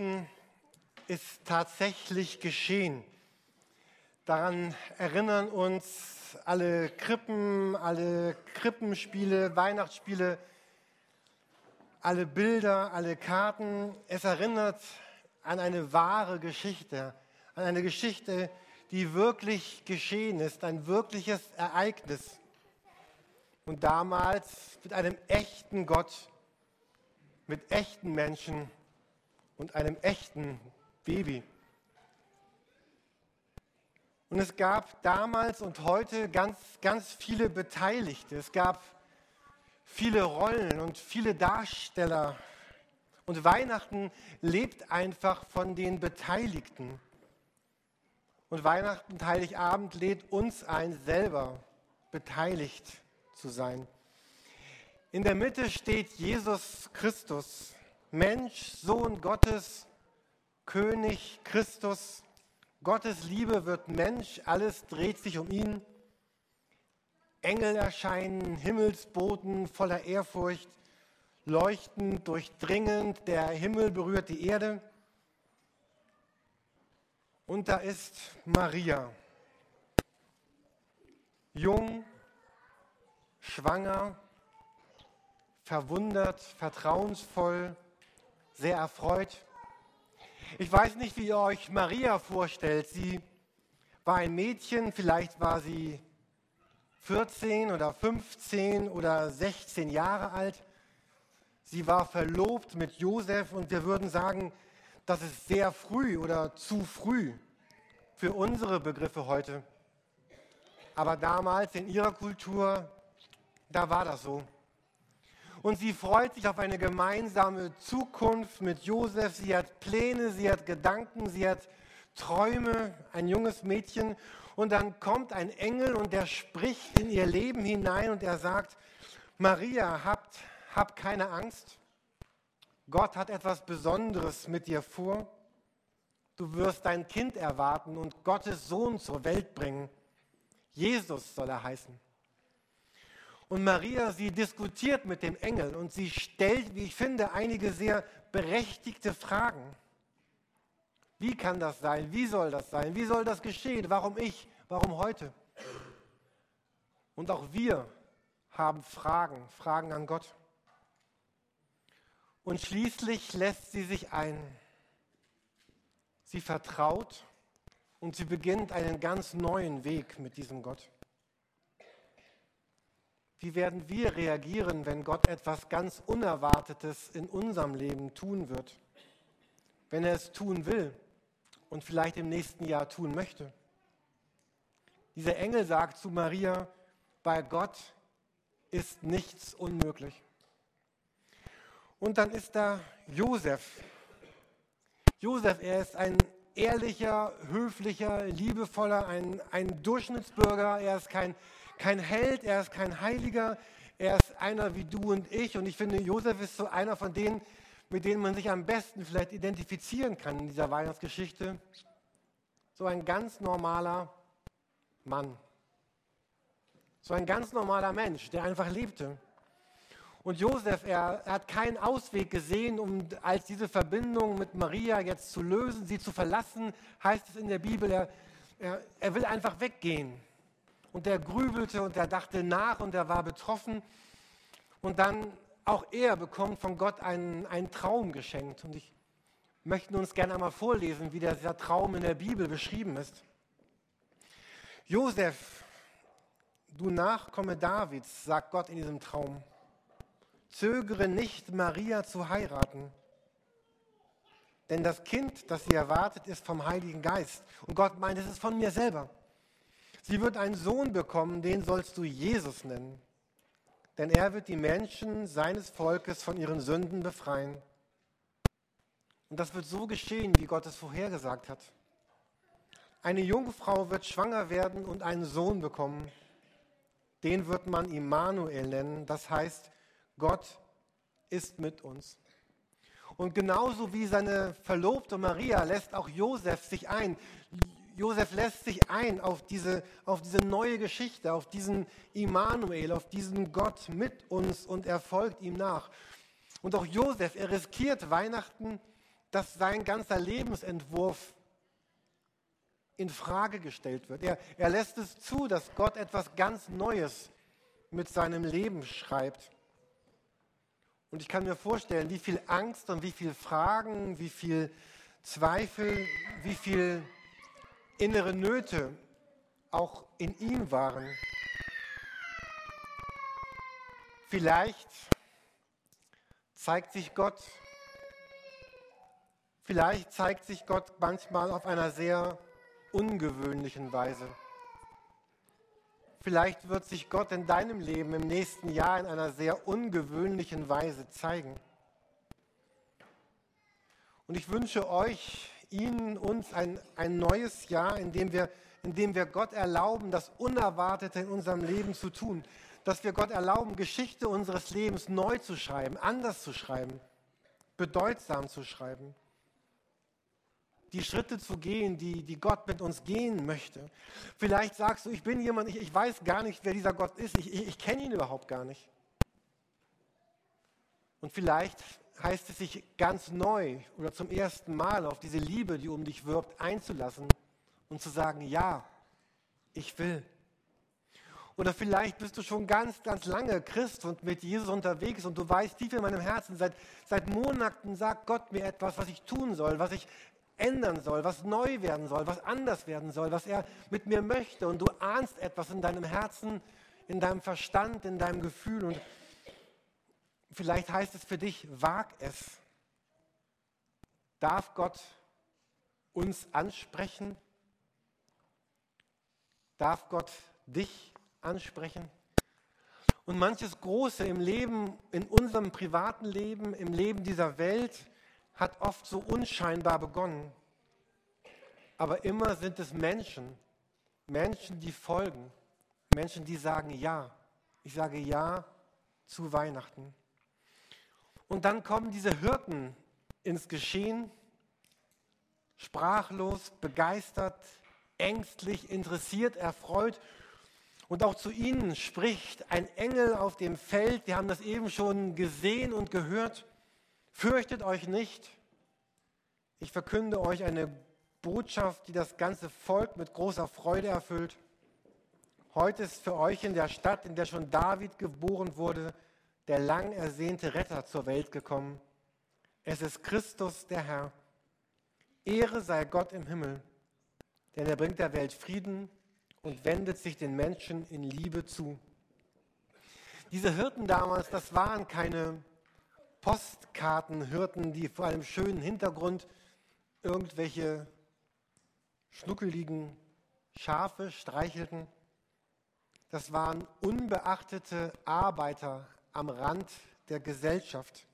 Weihnachten ist tatsächlich geschehen. Daran erinnern uns alle Krippen, alle Krippenspiele, Weihnachtsspiele, alle Bilder, alle Karten. Es erinnert an eine wahre Geschichte, an eine Geschichte, die wirklich geschehen ist, ein wirkliches Ereignis. Und damals mit einem echten Gott, mit echten Menschen und einem echten Baby. Und es gab damals und heute ganz, ganz viele Beteiligte. Es gab viele Rollen und viele Darsteller. Und Weihnachten lebt einfach von den Beteiligten. Und Weihnachten, Heiligabend lädt uns ein, selber beteiligt zu sein. In der Mitte steht Jesus Christus, Mensch, Sohn Gottes, König Christus. Gottes Liebe wird Mensch, alles dreht sich um ihn. Engel erscheinen, Himmelsboten voller Ehrfurcht, leuchtend, durchdringend, der Himmel berührt die Erde. Und da ist Maria, jung, schwanger, verwundert, vertrauensvoll, sehr erfreut. Ich weiß nicht, wie ihr euch Maria vorstellt. Sie war ein Mädchen, vielleicht war sie 14 oder 15 oder 16 Jahre alt. Sie war verlobt mit Josef und wir würden sagen, das ist sehr früh oder zu früh für unsere Begriffe heute. Aber damals in ihrer Kultur, da war das so und sie freut sich auf eine gemeinsame Zukunft mit Josef. Sie hat Pläne, sie hat Gedanken, sie hat Träume, ein junges Mädchen. Und dann kommt ein Engel und der spricht in ihr Leben hinein und er sagt, Maria, habt, hab keine Angst. Gott hat etwas Besonderes mit dir vor. Du wirst dein Kind erwarten und Gottes Sohn zur Welt bringen. Jesus soll er heißen. Und Maria, sie diskutiert mit dem Engel und sie stellt, wie ich finde, einige sehr berechtigte Fragen. Wie kann das sein? Wie soll das sein? Wie soll das geschehen? Warum ich? Warum heute? Und auch wir haben Fragen, Fragen an Gott. Und schließlich lässt sie sich ein. Sie vertraut und sie beginnt einen ganz neuen Weg mit diesem Gott. Wie werden wir reagieren, wenn Gott etwas ganz Unerwartetes in unserem Leben tun wird? Wenn er es tun will und vielleicht im nächsten Jahr tun möchte? Dieser Engel sagt zu Maria, bei Gott ist nichts unmöglich. Und dann ist da Josef. Josef, er ist ein ehrlicher, höflicher, liebevoller, ein, ein Durchschnittsbürger. Er ist kein kein Held, er ist kein Heiliger, er ist einer wie du und ich. Und ich finde, Josef ist so einer von denen, mit denen man sich am besten vielleicht identifizieren kann in dieser Weihnachtsgeschichte. So ein ganz normaler Mann. So ein ganz normaler Mensch, der einfach lebte. Und Josef, er, er, hat keinen Ausweg gesehen, um als diese Verbindung mit Maria jetzt zu lösen, sie zu verlassen, heißt es in der Bibel. Er, er, er will einfach weggehen und der grübelte und der dachte nach und er war betroffen. Und dann auch er bekommt von Gott einen, einen Traum geschenkt. Und ich möchte uns gerne einmal vorlesen, wie dieser Traum in der Bibel beschrieben ist. Josef, du Nachkomme Davids, sagt Gott in diesem Traum, zögere nicht, Maria zu heiraten. Denn das Kind, das sie erwartet, ist vom Heiligen Geist. Und Gott meint, es ist von mir selber. Sie wird einen Sohn bekommen, den sollst du Jesus nennen. Denn er wird die Menschen seines Volkes von ihren Sünden befreien. Und das wird so geschehen, wie Gott es vorhergesagt hat. Eine Jungfrau wird schwanger werden und einen Sohn bekommen. Den wird man Immanuel nennen. Das heißt, Gott ist mit uns. Und genauso wie seine Verlobte Maria lässt auch Josef sich ein. Josef lässt sich ein auf diese, auf diese neue Geschichte, auf diesen Immanuel, auf diesen Gott mit uns und er folgt ihm nach. Und auch Josef, er riskiert Weihnachten dass sein ganzer Lebensentwurf in Frage gestellt wird. Er, er lässt es zu, dass Gott etwas ganz Neues mit seinem Leben schreibt. Und ich kann mir vorstellen, wie viel Angst und wie viel Fragen, wie viel Zweifel, wie viel innere Nöte auch in ihm waren. Vielleicht zeigt sich Gott, vielleicht zeigt sich Gott manchmal auf einer sehr ungewöhnlichen Weise. Vielleicht wird sich Gott in deinem Leben im nächsten Jahr in einer sehr ungewöhnlichen Weise zeigen. Und ich wünsche euch, Ihnen, uns ein, ein neues Jahr, in dem, wir, in dem wir Gott erlauben, das Unerwartete in unserem Leben zu tun. Dass wir Gott erlauben, Geschichte unseres Lebens neu zu schreiben, anders zu schreiben, bedeutsam zu schreiben die Schritte zu gehen, die, die Gott mit uns gehen möchte. Vielleicht sagst du, ich bin jemand, ich, ich weiß gar nicht, wer dieser Gott ist, ich, ich, ich kenne ihn überhaupt gar nicht. Und vielleicht heißt es sich ganz neu oder zum ersten Mal auf diese Liebe, die um dich wirbt, einzulassen und zu sagen, ja, ich will. Oder vielleicht bist du schon ganz, ganz lange Christ und mit Jesus unterwegs und du weißt tief in meinem Herzen, seit, seit Monaten sagt Gott mir etwas, was ich tun soll, was ich ändern soll, was neu werden soll, was anders werden soll, was er mit mir möchte. Und du ahnst etwas in deinem Herzen, in deinem Verstand, in deinem Gefühl. Und vielleicht heißt es für dich, wag es. Darf Gott uns ansprechen? Darf Gott dich ansprechen? Und manches Große im Leben, in unserem privaten Leben, im Leben dieser Welt, hat oft so unscheinbar begonnen. Aber immer sind es Menschen, Menschen, die folgen, Menschen, die sagen Ja. Ich sage Ja zu Weihnachten. Und dann kommen diese Hirten ins Geschehen, sprachlos, begeistert, ängstlich, interessiert, erfreut. Und auch zu ihnen spricht ein Engel auf dem Feld. Wir haben das eben schon gesehen und gehört. Fürchtet euch nicht. Ich verkünde euch eine Botschaft, die das ganze Volk mit großer Freude erfüllt. Heute ist für euch in der Stadt, in der schon David geboren wurde, der lang ersehnte Retter zur Welt gekommen. Es ist Christus, der Herr. Ehre sei Gott im Himmel, denn er bringt der Welt Frieden und wendet sich den Menschen in Liebe zu. Diese Hirten damals, das waren keine Postkartenhirten, die vor einem schönen Hintergrund irgendwelche schnuckeligen Schafe streichelten. Das waren unbeachtete Arbeiter am Rand der Gesellschaft.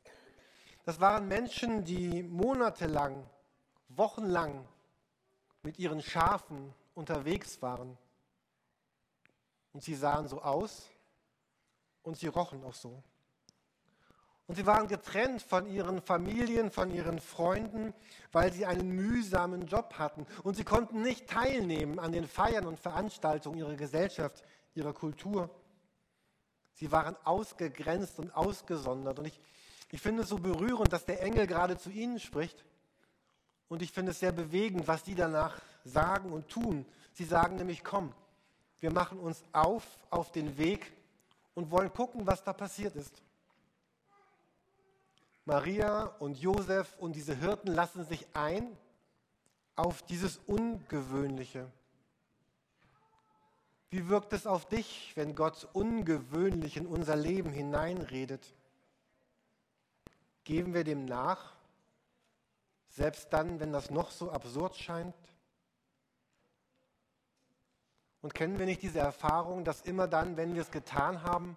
Das waren Menschen, die monatelang, wochenlang mit ihren Schafen unterwegs waren. Und sie sahen so aus und sie rochen auch so. Und sie waren getrennt von ihren Familien, von ihren Freunden, weil sie einen mühsamen Job hatten. Und sie konnten nicht teilnehmen an den Feiern und Veranstaltungen ihrer Gesellschaft, ihrer Kultur. Sie waren ausgegrenzt und ausgesondert. Und ich, ich finde es so berührend, dass der Engel gerade zu ihnen spricht. Und ich finde es sehr bewegend, was die danach sagen und tun. Sie sagen nämlich, komm, wir machen uns auf auf den Weg und wollen gucken, was da passiert ist. Maria und Josef und diese Hirten lassen sich ein auf dieses Ungewöhnliche. Wie wirkt es auf dich, wenn Gott ungewöhnlich in unser Leben hineinredet? Geben wir dem nach, selbst dann, wenn das noch so absurd scheint? Und kennen wir nicht diese Erfahrung, dass immer dann, wenn wir es getan haben,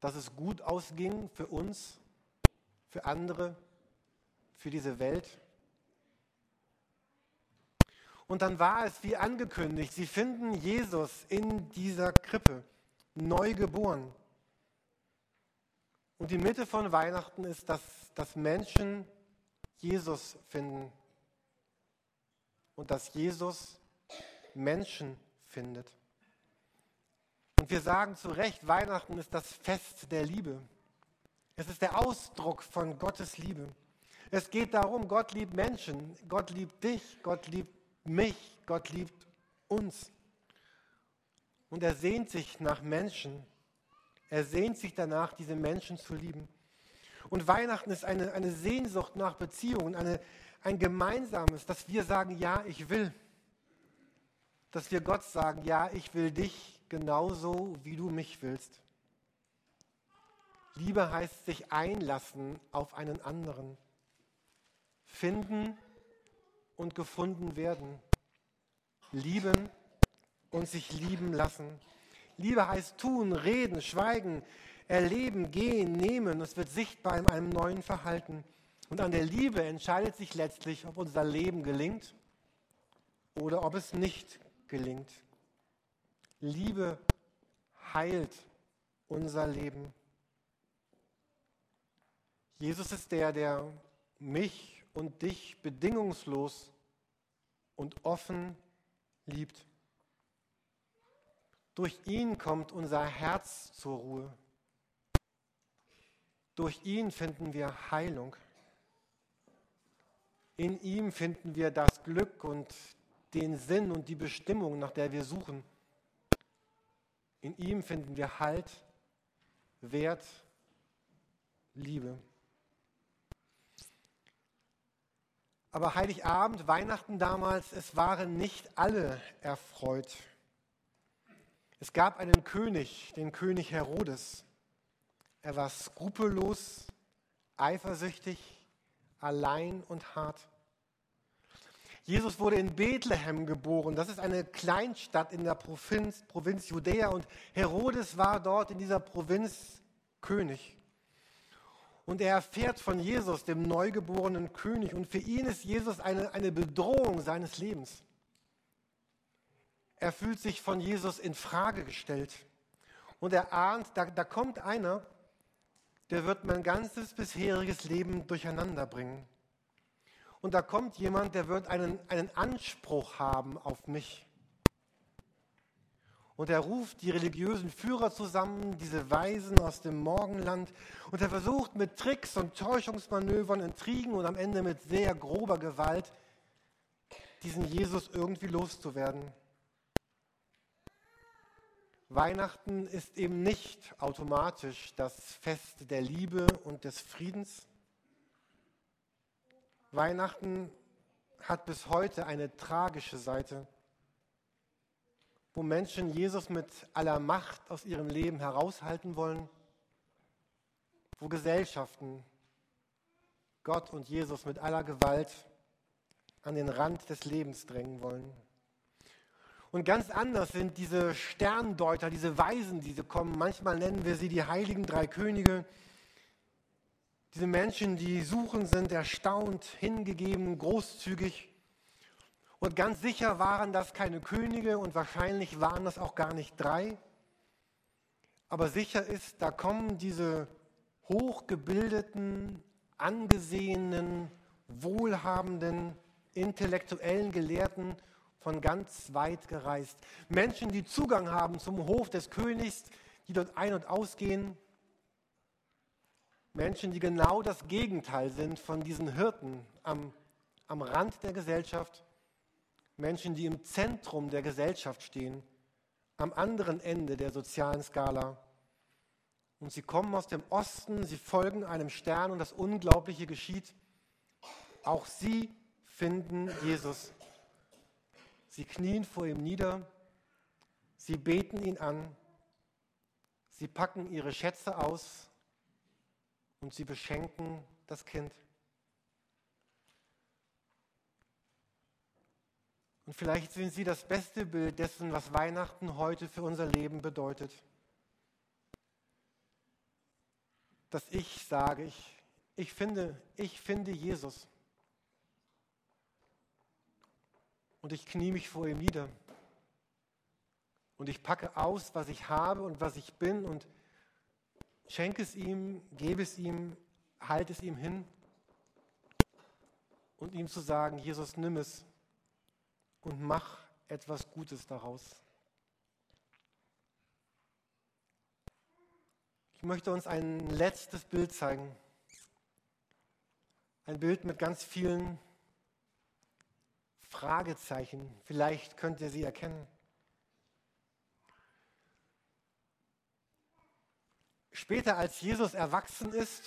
dass es gut ausging für uns für andere, für diese Welt. Und dann war es wie angekündigt, sie finden Jesus in dieser Krippe, neu geboren. Und die Mitte von Weihnachten ist, dass, dass Menschen Jesus finden und dass Jesus Menschen findet. Und wir sagen zu Recht, Weihnachten ist das Fest der Liebe. Es ist der Ausdruck von Gottes Liebe. Es geht darum, Gott liebt Menschen, Gott liebt dich, Gott liebt mich, Gott liebt uns. Und er sehnt sich nach Menschen. Er sehnt sich danach, diese Menschen zu lieben. Und Weihnachten ist eine, eine Sehnsucht nach Beziehungen, eine, ein gemeinsames, dass wir sagen, ja, ich will. Dass wir Gott sagen, ja, ich will dich genauso, wie du mich willst. Liebe heißt sich einlassen auf einen anderen. Finden und gefunden werden. Lieben und sich lieben lassen. Liebe heißt tun, reden, schweigen, erleben, gehen, nehmen. Es wird sichtbar in einem neuen Verhalten. Und an der Liebe entscheidet sich letztlich, ob unser Leben gelingt oder ob es nicht gelingt. Liebe heilt unser Leben. Jesus ist der, der mich und dich bedingungslos und offen liebt. Durch ihn kommt unser Herz zur Ruhe. Durch ihn finden wir Heilung. In ihm finden wir das Glück und den Sinn und die Bestimmung, nach der wir suchen. In ihm finden wir Halt, Wert, Liebe. Aber Heiligabend, Weihnachten damals, es waren nicht alle erfreut. Es gab einen König, den König Herodes. Er war skrupellos, eifersüchtig, allein und hart. Jesus wurde in Bethlehem geboren. Das ist eine Kleinstadt in der Provinz, Provinz Judäa und Herodes war dort in dieser Provinz König. Und er erfährt von Jesus, dem neugeborenen König. Und für ihn ist Jesus eine, eine Bedrohung seines Lebens. Er fühlt sich von Jesus in Frage gestellt. Und er ahnt, da, da kommt einer, der wird mein ganzes bisheriges Leben durcheinander bringen. Und da kommt jemand, der wird einen, einen Anspruch haben auf mich. Und er ruft die religiösen Führer zusammen, diese Weisen aus dem Morgenland. Und er versucht mit Tricks und Täuschungsmanövern, Intrigen und am Ende mit sehr grober Gewalt diesen Jesus irgendwie loszuwerden. Weihnachten ist eben nicht automatisch das Fest der Liebe und des Friedens. Weihnachten hat bis heute eine tragische Seite, wo Menschen Jesus mit aller Macht aus ihrem Leben heraushalten wollen, wo Gesellschaften Gott und Jesus mit aller Gewalt an den Rand des Lebens drängen wollen. Und ganz anders sind diese Sterndeuter, diese Weisen, die sie kommen. Manchmal nennen wir sie die heiligen drei Könige. Diese Menschen, die suchen, sind erstaunt, hingegeben, großzügig. Und ganz sicher waren das keine Könige und wahrscheinlich waren das auch gar nicht drei. Aber sicher ist, da kommen diese hochgebildeten, angesehenen, wohlhabenden, intellektuellen Gelehrten von ganz weit gereist. Menschen, die Zugang haben zum Hof des Königs, die dort ein- und ausgehen. Menschen, die genau das Gegenteil sind von diesen Hirten am, am Rand der Gesellschaft. Menschen, die im Zentrum der Gesellschaft stehen, am anderen Ende der sozialen Skala. Und sie kommen aus dem Osten, sie folgen einem Stern und das Unglaubliche geschieht. Auch sie finden Jesus Sie knien vor ihm nieder, sie beten ihn an, sie packen ihre Schätze aus und sie beschenken das Kind. Und vielleicht sind sie das beste Bild dessen, was Weihnachten heute für unser Leben bedeutet. Dass ich sage, ich, ich, finde, ich finde Jesus. und ich knie mich vor ihm nieder. Und ich packe aus, was ich habe und was ich bin und schenke es ihm, gebe es ihm, halte es ihm hin und ihm zu sagen, Jesus, nimm es und mach etwas Gutes daraus. Ich möchte uns ein letztes Bild zeigen. Ein Bild mit ganz vielen Fragezeichen. Vielleicht könnt ihr sie erkennen. Später, als Jesus erwachsen ist,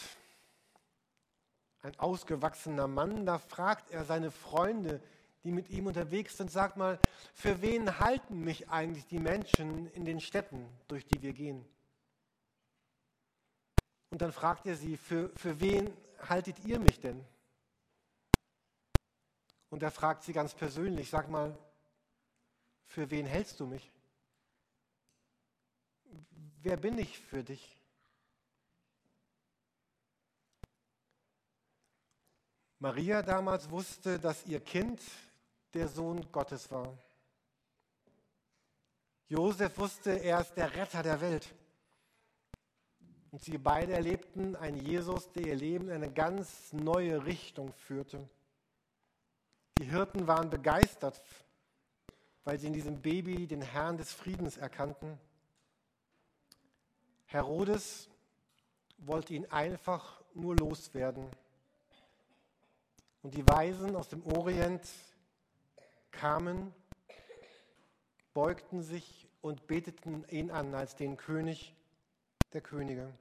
ein ausgewachsener Mann, da fragt er seine Freunde, die mit ihm unterwegs sind, sagt mal, für wen halten mich eigentlich die Menschen in den Städten, durch die wir gehen? Und dann fragt er sie, für, für wen haltet ihr mich denn? Und er fragt sie ganz persönlich, sag mal, für wen hältst du mich? Wer bin ich für dich? Maria damals wusste, dass ihr Kind der Sohn Gottes war. Josef wusste, er ist der Retter der Welt. Und sie beide erlebten einen Jesus, der ihr Leben in eine ganz neue Richtung führte. Die Hirten waren begeistert, weil sie in diesem Baby den Herrn des Friedens erkannten. Herodes wollte ihn einfach nur loswerden. Und die Weisen aus dem Orient kamen, beugten sich und beteten ihn an als den König der Könige.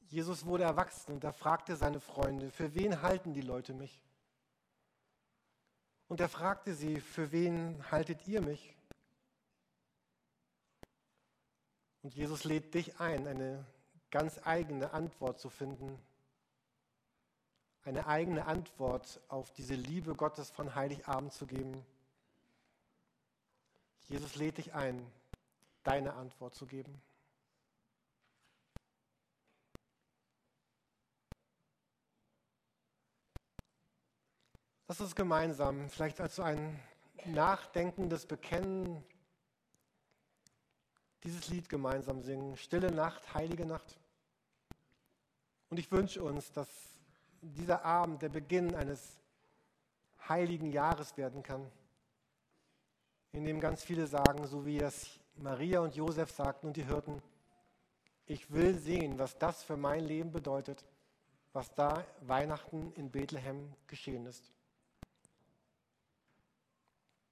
Jesus wurde erwachsen und er fragte seine Freunde, für wen halten die Leute mich? Und er fragte sie, für wen haltet ihr mich? Und Jesus lädt dich ein, eine ganz eigene Antwort zu finden. Eine eigene Antwort auf diese Liebe Gottes von Heiligabend zu geben. Jesus lädt dich ein, deine Antwort zu geben. Lass uns gemeinsam, vielleicht als so ein nachdenkendes Bekennen, dieses Lied gemeinsam singen. Stille Nacht, heilige Nacht. Und ich wünsche uns, dass dieser Abend der Beginn eines heiligen Jahres werden kann, in dem ganz viele sagen, so wie es Maria und Josef sagten und die Hirten, ich will sehen, was das für mein Leben bedeutet, was da Weihnachten in Bethlehem geschehen ist.